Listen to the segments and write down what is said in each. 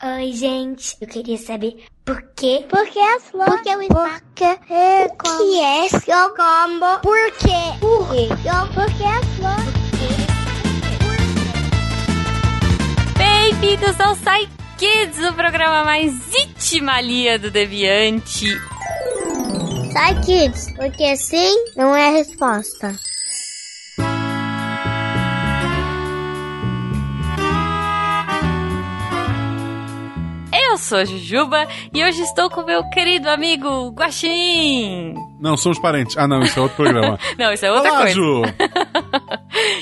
Oi, gente. Eu queria saber por quê? Por que as flores? Por que o espaço? Por que é como? que é seu combo? Por quê? Por quê? Por que as flores? Bem-vindos ao Sai Kids, o programa mais itimalia do Deviante. Sai Kids, porque sim não é a resposta. Eu sou a Jujuba e hoje estou com meu querido amigo Guaxinim. Não, somos parentes. Ah, não, isso é outro programa. Não, isso é outra Olá, coisa. Ju!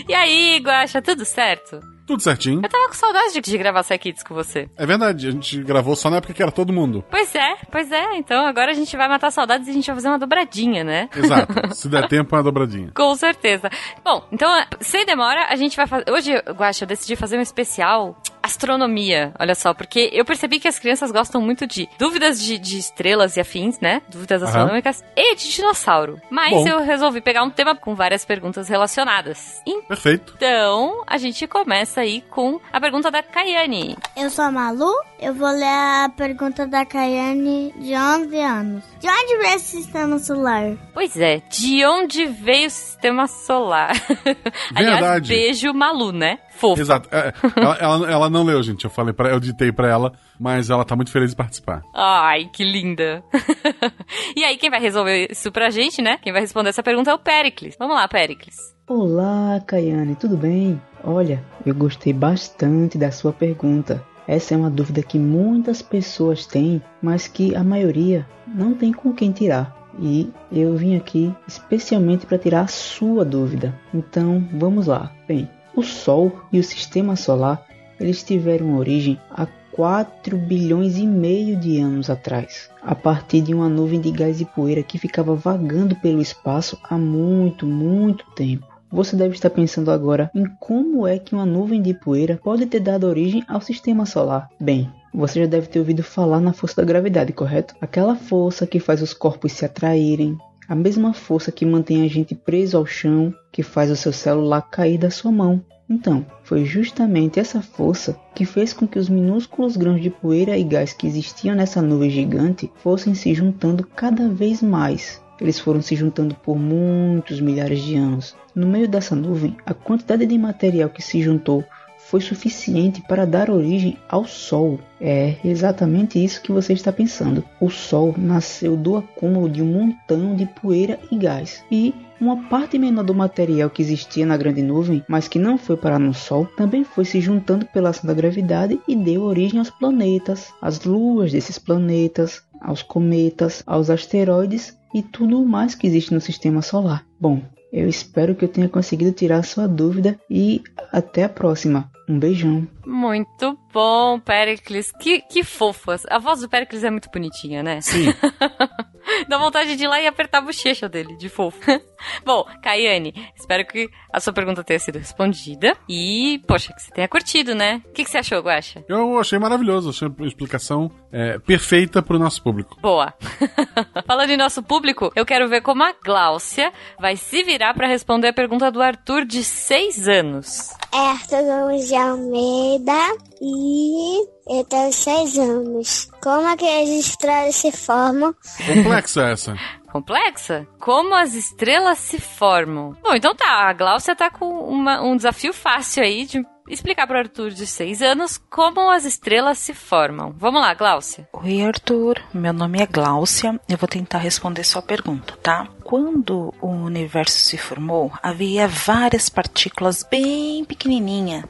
E aí, Guaxa, tudo certo? Tudo certinho. Eu tava com saudade de, de gravar Sai Kids com você. É verdade, a gente gravou só na época que era todo mundo. Pois é, pois é. Então agora a gente vai matar saudades e a gente vai fazer uma dobradinha, né? Exato. Se der tempo, é uma dobradinha. Com certeza. Bom, então, sem demora, a gente vai fazer. Hoje, Guaxa, eu decidi fazer um especial astronomia. Olha só, porque eu percebi que as crianças gostam muito de dúvidas de, de estrelas e afins, né? Dúvidas Aham. astronômicas e de dinossauro. Mas Bom. eu resolvi pegar um tema com várias perguntas relacionadas. Perfeito. Então, a gente começa aí com a pergunta da Kayane. Eu sou a Malu, eu vou ler a pergunta da Kayane de 11 anos. De onde veio esse sistema solar? Pois é, de onde veio o sistema solar? Aliás, Verdade. beijo Malu, né? Fofo. Exato. É, ela, ela, ela não leu, gente. Eu falei para eu ditei pra ela, mas ela tá muito feliz de participar. Ai, que linda. e aí, quem vai resolver isso pra gente, né? Quem vai responder essa pergunta é o Pericles. Vamos lá, Pericles. Olá, Kayane, tudo bem? Olha, eu gostei bastante da sua pergunta. Essa é uma dúvida que muitas pessoas têm, mas que a maioria não tem com quem tirar. E eu vim aqui especialmente para tirar a sua dúvida. Então, vamos lá. Bem, o Sol e o Sistema Solar, eles tiveram origem há 4 bilhões e meio de anos atrás, a partir de uma nuvem de gás e poeira que ficava vagando pelo espaço há muito, muito tempo. Você deve estar pensando agora em como é que uma nuvem de poeira pode ter dado origem ao sistema solar. Bem, você já deve ter ouvido falar na força da gravidade, correto? Aquela força que faz os corpos se atraírem, a mesma força que mantém a gente preso ao chão, que faz o seu celular cair da sua mão. Então, foi justamente essa força que fez com que os minúsculos grãos de poeira e gás que existiam nessa nuvem gigante fossem se juntando cada vez mais. Eles foram se juntando por muitos milhares de anos. No meio dessa nuvem, a quantidade de material que se juntou foi suficiente para dar origem ao Sol. É exatamente isso que você está pensando. O Sol nasceu do acúmulo de um montão de poeira e gás. E uma parte menor do material que existia na grande nuvem, mas que não foi parar no Sol, também foi se juntando pela ação da gravidade e deu origem aos planetas, às luas desses planetas, aos cometas, aos asteroides e tudo mais que existe no sistema solar. Bom, eu espero que eu tenha conseguido tirar sua dúvida e até a próxima. Um beijão. Muito bom, Pericles. Que, que fofas. A voz do Pericles é muito bonitinha, né? Sim. Dá vontade de ir lá e apertar a bochecha dele, de fofo. Bom, Kayane, espero que a sua pergunta tenha sido respondida. E, poxa, que você tenha curtido, né? O que, que você achou, Guaxa? Eu achei maravilhoso. Achei uma explicação é, perfeita pro nosso público. Boa. Falando em nosso público, eu quero ver como a Gláucia vai se virar pra responder a pergunta do Arthur de 6 anos. É Arthur Gomes de Almeida e eu tenho seis anos. Como é que as estrelas se formam? Complexa essa. Complexa? Como as estrelas se formam? Bom, então tá, a Gláucia tá com uma- um desafio fácil aí de explicar pro Arthur de 6 anos como as estrelas se formam. Vamos lá, Gláucia. Oi, Arthur. Meu nome é Gláucia. Eu vou tentar responder sua pergunta, tá? Quando o universo se formou, havia várias partículas bem pequenininhas,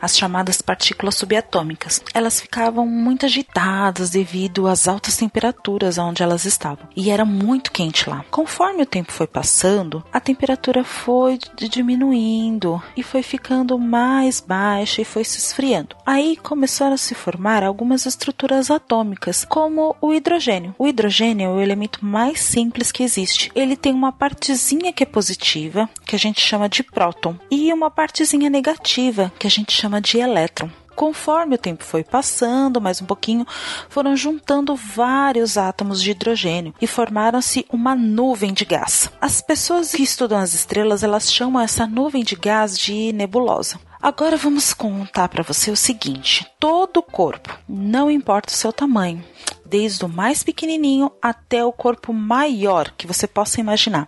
as chamadas partículas subatômicas. Elas ficavam muito agitadas devido às altas temperaturas onde elas estavam. E era muito quente lá. Conforme o tempo foi passando, a temperatura foi diminuindo e foi ficando mais baixa e foi se esfriando. Aí começaram a se formar algumas estruturas atômicas, como o hidrogênio. O hidrogênio é o elemento mais simples que existe. Ele tem uma partezinha que é positiva, que a gente chama de próton, e uma partezinha negativa, que a gente chama de elétron. conforme o tempo foi passando, mais um pouquinho, foram juntando vários átomos de hidrogênio e formaram-se uma nuvem de gás. As pessoas que estudam as estrelas, elas chamam essa nuvem de gás de nebulosa. Agora vamos contar para você o seguinte: todo o corpo, não importa o seu tamanho, desde o mais pequenininho até o corpo maior que você possa imaginar,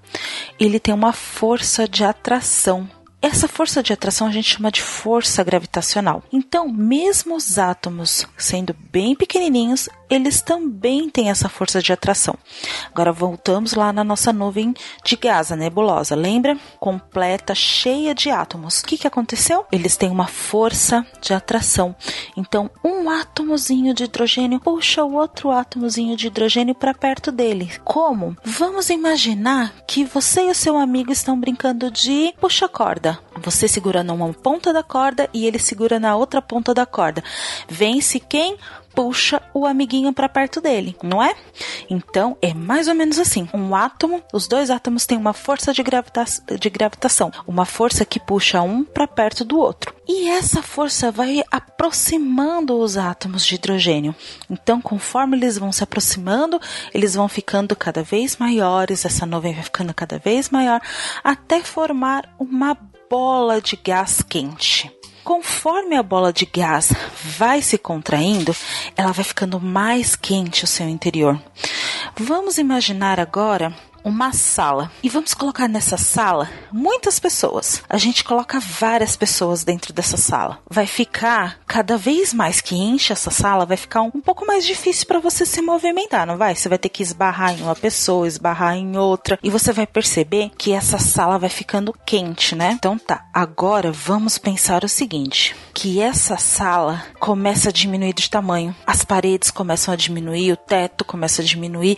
ele tem uma força de atração essa força de atração a gente chama de força gravitacional. Então, mesmo os átomos sendo bem pequenininhos, eles também têm essa força de atração. Agora voltamos lá na nossa nuvem de gás, a nebulosa. Lembra? Completa, cheia de átomos. O que, que aconteceu? Eles têm uma força de atração. Então, um átomozinho de hidrogênio puxa o outro átomozinho de hidrogênio para perto dele. Como? Vamos imaginar que você e o seu amigo estão brincando de puxa corda. Você segura numa ponta da corda e ele segura na outra ponta da corda. Vence quem? Puxa o amiguinho para perto dele, não é? Então é mais ou menos assim. Um átomo, os dois átomos têm uma força de, gravita de gravitação, uma força que puxa um para perto do outro. E essa força vai aproximando os átomos de hidrogênio. Então, conforme eles vão se aproximando, eles vão ficando cada vez maiores, essa nuvem vai ficando cada vez maior, até formar uma bola de gás quente. Conforme a bola de gás vai se contraindo, ela vai ficando mais quente o seu interior. Vamos imaginar agora uma sala. E vamos colocar nessa sala muitas pessoas. A gente coloca várias pessoas dentro dessa sala. Vai ficar cada vez mais que enche essa sala, vai ficar um, pouco mais difícil para você se movimentar, não vai? Você vai ter que esbarrar em uma pessoa, esbarrar em outra, e você vai perceber que essa sala vai ficando quente, né? Então tá. Agora vamos pensar o seguinte, que essa sala começa a diminuir de tamanho. As paredes começam a diminuir, o teto começa a diminuir,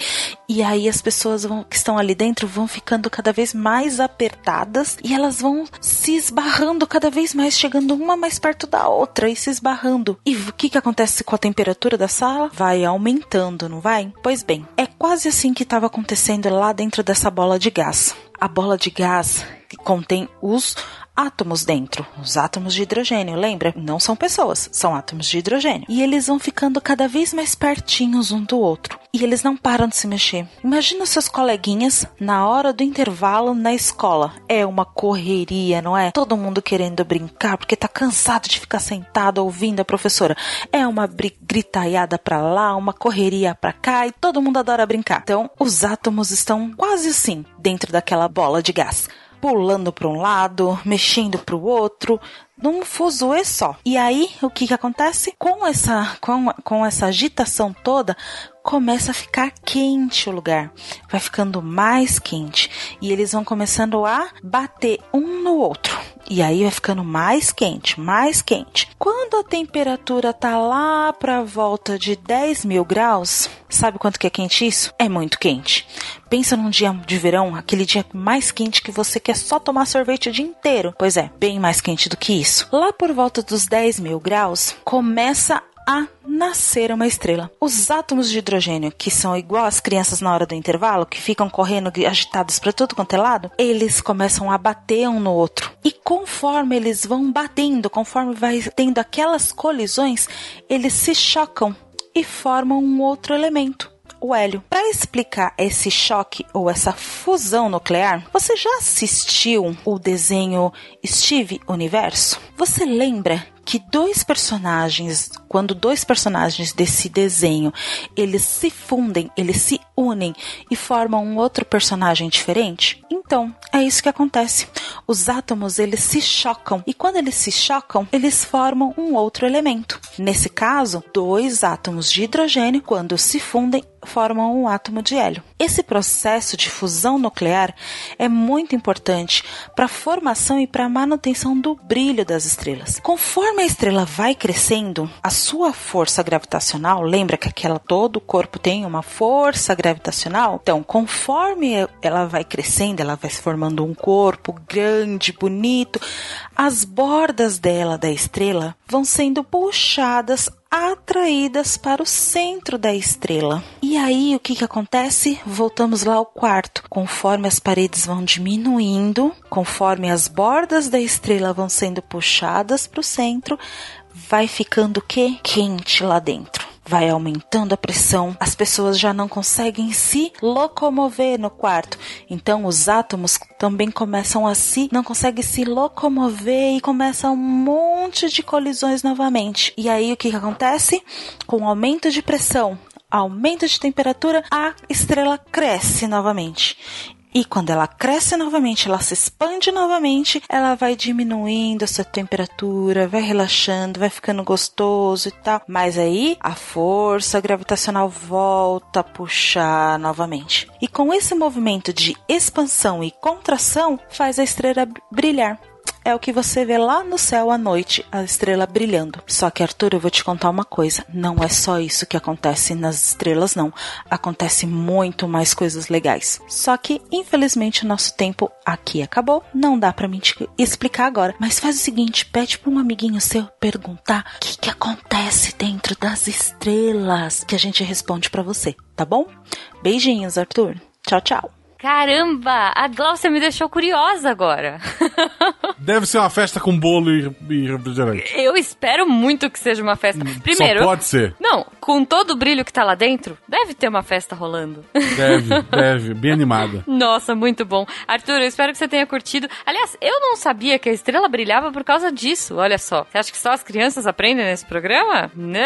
e aí as pessoas vão, que estão ali dentro vão ficando cada vez mais apertadas e elas vão se esbarrando cada vez mais, chegando uma mais perto da outra e se esbarrando. E o que, que acontece com a temperatura da sala? Vai aumentando, não vai? Pois bem, é quase assim que estava acontecendo lá dentro dessa bola de gás. A bola de gás que contém os átomos dentro, os átomos de hidrogênio, lembra? Não são pessoas, são átomos de hidrogênio. E eles vão ficando cada vez mais pertinhos um do outro. E eles não param de se mexer. Imagina seus coleguinhas na hora do intervalo na escola. É uma correria, não é? Todo mundo querendo brincar porque tá cansado de ficar sentado ouvindo a professora. É uma gritaiada para lá, uma correria para cá e todo mundo adora brincar. Então, os átomos estão quase assim dentro daquela bola de gás pulando para um lado, mexendo para o outro, num fuzuê só. E aí, o que que acontece? Com essa, com, com essa agitação toda, começa a ficar quente o lugar. Vai ficando mais quente. E eles vão começando a bater um no outro. E aí vai ficando mais quente, mais quente. Quando a temperatura tá lá pra volta de 10 mil graus, sabe quanto que é quente isso? É muito quente. Pensa num dia de verão, aquele dia mais quente que você quer só tomar sorvete o dia inteiro. Pois é, bem mais quente do que isso. Lá por volta dos 10 mil graus, começa a nascer uma estrela. Os átomos de hidrogênio, que são igual às crianças na hora do intervalo, que ficam correndo agitados para todo quanto é lado, eles começam a bater um no outro. E conforme eles vão batendo, conforme vai tendo aquelas colisões, eles se chocam e formam um outro elemento o hélio. Para explicar esse choque ou essa fusão nuclear, você já assistiu o desenho Steve Universo? Você lembra que dois personagens, quando dois personagens desse desenho, eles se fundem, eles se unem e formam um outro personagem diferente? Então, é isso que acontece. Os átomos, eles se chocam e quando eles se chocam, eles formam um outro elemento. Nesse caso, dois átomos de hidrogênio, quando se fundem, formam um átomo de hélio. Esse processo de fusão nuclear é muito importante para a formação e para a manutenção do brilho das estrelas. Conforme a estrela vai crescendo, a sua força gravitacional, lembra que aquela todo o corpo tem uma força gravitacional? Então, conforme ela vai crescendo, ela vai se formando um corpo grande, bonito, as bordas dela da estrela vão sendo puxadas atraídas para o centro da estrela. E aí o que, que acontece? Voltamos lá ao quarto. Conforme as paredes vão diminuindo, conforme as bordas da estrela vão sendo puxadas para o centro, vai ficando o quê? Quente lá dentro vai aumentando a pressão, as pessoas já não conseguem se locomover no quarto. Então os átomos também começam a se não conseguem se locomover e começa um monte de colisões novamente. E aí o que, que acontece? Com o aumento de pressão, aumento de temperatura, a estrela cresce novamente. E quando ela cresce novamente, ela se expande novamente, ela vai diminuindo a sua temperatura, vai relaxando, vai ficando gostoso e tal. Mas aí a força gravitacional volta a puxar novamente. E com esse movimento de expansão e contração, faz a estrela brilhar é o que você vê lá no céu à noite, a estrela brilhando. Só que, Arthur, eu vou te contar uma coisa: não é só isso que acontece nas estrelas, não. Acontece muito mais coisas legais. Só que, infelizmente, o nosso tempo aqui acabou. Não dá para mim te explicar agora. Mas faz o seguinte: pede para um amiguinho seu perguntar o que, que acontece dentro das estrelas, que a gente responde para você, tá bom? Beijinhos, Arthur. Tchau, tchau. Caramba, a Glaucia me deixou curiosa agora. Deve ser uma festa com bolo e, e refrigerante. Eu espero muito que seja uma festa. Primeiro. Só pode ser. Não, com todo o brilho que tá lá dentro, deve ter uma festa rolando. Deve, deve, bem animada. Nossa, muito bom. Arthur, eu espero que você tenha curtido. Aliás, eu não sabia que a estrela brilhava por causa disso. Olha só. Você acha que só as crianças aprendem nesse programa? Não.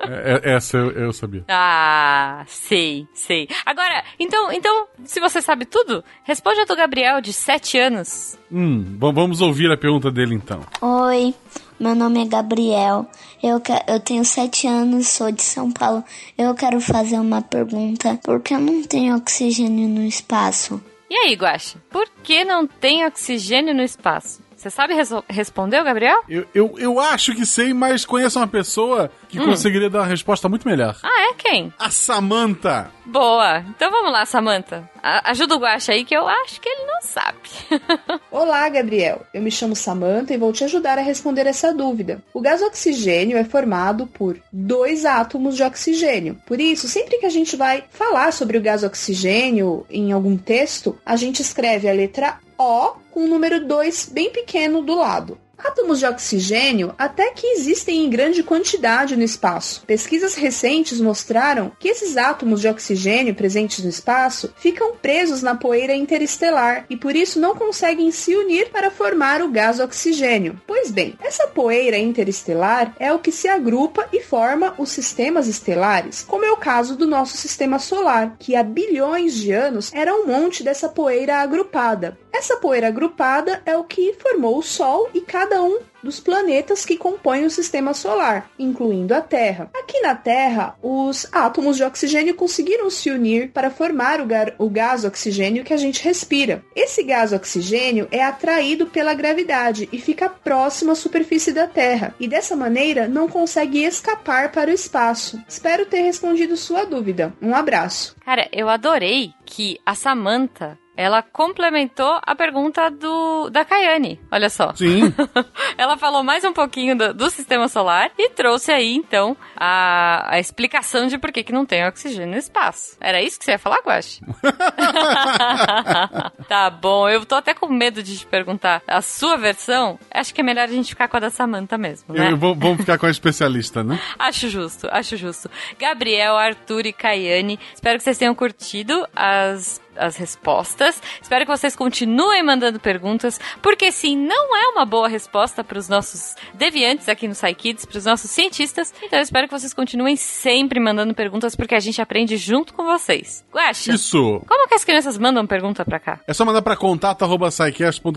É, é, essa eu, eu sabia. Ah, sei, sei. Agora, então, então se você sabe tudo, responde a do Gabriel, de 7 anos. Hum, vamos ouvir a pergunta dele então. Oi, meu nome é Gabriel. Eu, eu tenho 7 anos, sou de São Paulo. Eu quero fazer uma pergunta. Por que eu não tenho oxigênio no espaço? E aí, Guaxa? Por que não tem oxigênio no espaço? Você sabe responder, Gabriel? Eu, eu, eu acho que sei, mas conheço uma pessoa que hum. conseguiria dar uma resposta muito melhor. Ah, é? Quem? A Samantha. Boa. Então vamos lá, Samantha. Ajuda o Guaxa aí que eu acho que ele não sabe. Olá, Gabriel. Eu me chamo Samantha e vou te ajudar a responder essa dúvida. O gás oxigênio é formado por dois átomos de oxigênio. Por isso, sempre que a gente vai falar sobre o gás oxigênio em algum texto, a gente escreve a letra o com o número 2 bem pequeno do lado. Átomos de oxigênio até que existem em grande quantidade no espaço. Pesquisas recentes mostraram que esses átomos de oxigênio presentes no espaço ficam presos na poeira interestelar e por isso não conseguem se unir para formar o gás oxigênio. Pois bem, essa poeira interestelar é o que se agrupa e forma os sistemas estelares, como é o caso do nosso sistema solar, que há bilhões de anos era um monte dessa poeira agrupada. Essa poeira agrupada é o que formou o Sol e cada um dos planetas que compõem o sistema solar, incluindo a Terra. Aqui na Terra, os átomos de oxigênio conseguiram se unir para formar o, o, gás oxigênio que a gente respira. Esse gás oxigênio é atraído pela gravidade e fica próximo à superfície da Terra, e dessa maneira não consegue escapar para o espaço. Espero ter respondido sua dúvida. Um abraço. Cara, eu adorei que a Samantha ela complementou a pergunta do da Kayane. Olha só. Sim. ela falou mais um pouquinho do, do, sistema solar e trouxe aí, então, a, a explicação de por que, que não tem oxigênio no espaço. Era isso que você ia falar, Guache? tá bom, eu tô até com medo de te perguntar a sua versão. Acho que é melhor a gente ficar com a da Samanta mesmo, né? Eu, vamos ficar com a especialista, né? acho justo, acho justo. Gabriel, Arthur e Kayane, espero que vocês tenham curtido as as respostas. Espero que vocês continuem mandando perguntas, porque sim, não é uma boa resposta para os nossos deviantes aqui no SciKids, para os nossos cientistas. Então eu espero que vocês continuem sempre mandando perguntas, porque a gente aprende junto com vocês. Guaxa, Isso! Como que as crianças mandam pergunta para cá? É só mandar para contato.sicast.com.br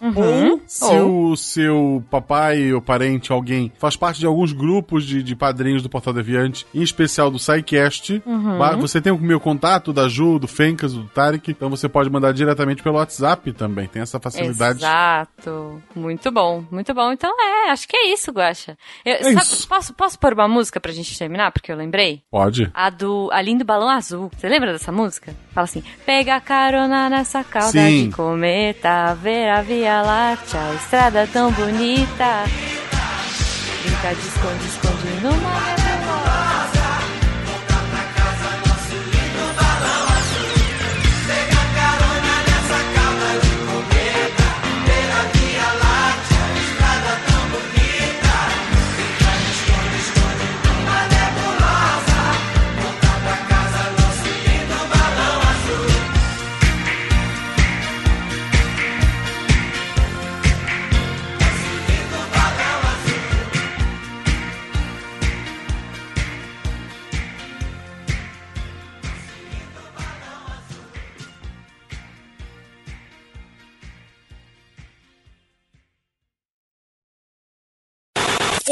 uhum. ou se ou. o seu papai ou parente, alguém, faz parte de alguns grupos de, de padrinhos do Portal Deviante, em especial do SciCast, uhum. você tem o meu contato da Ju, do Fencas, do Tarek. Então você pode mandar diretamente pelo WhatsApp também. Tem essa facilidade. Exato. Muito bom, muito bom. Então é, acho que é isso, Guaxa. Eu, é sabe, isso. Posso, posso pôr uma música pra gente terminar? Porque eu lembrei? Pode. A do A Lindo Balão Azul. Você lembra dessa música? Fala assim: Pega carona nessa cauda Sim. de cometa, ver a Via Láctea, a estrada tão bonita. Brinca de esconde, esconde numa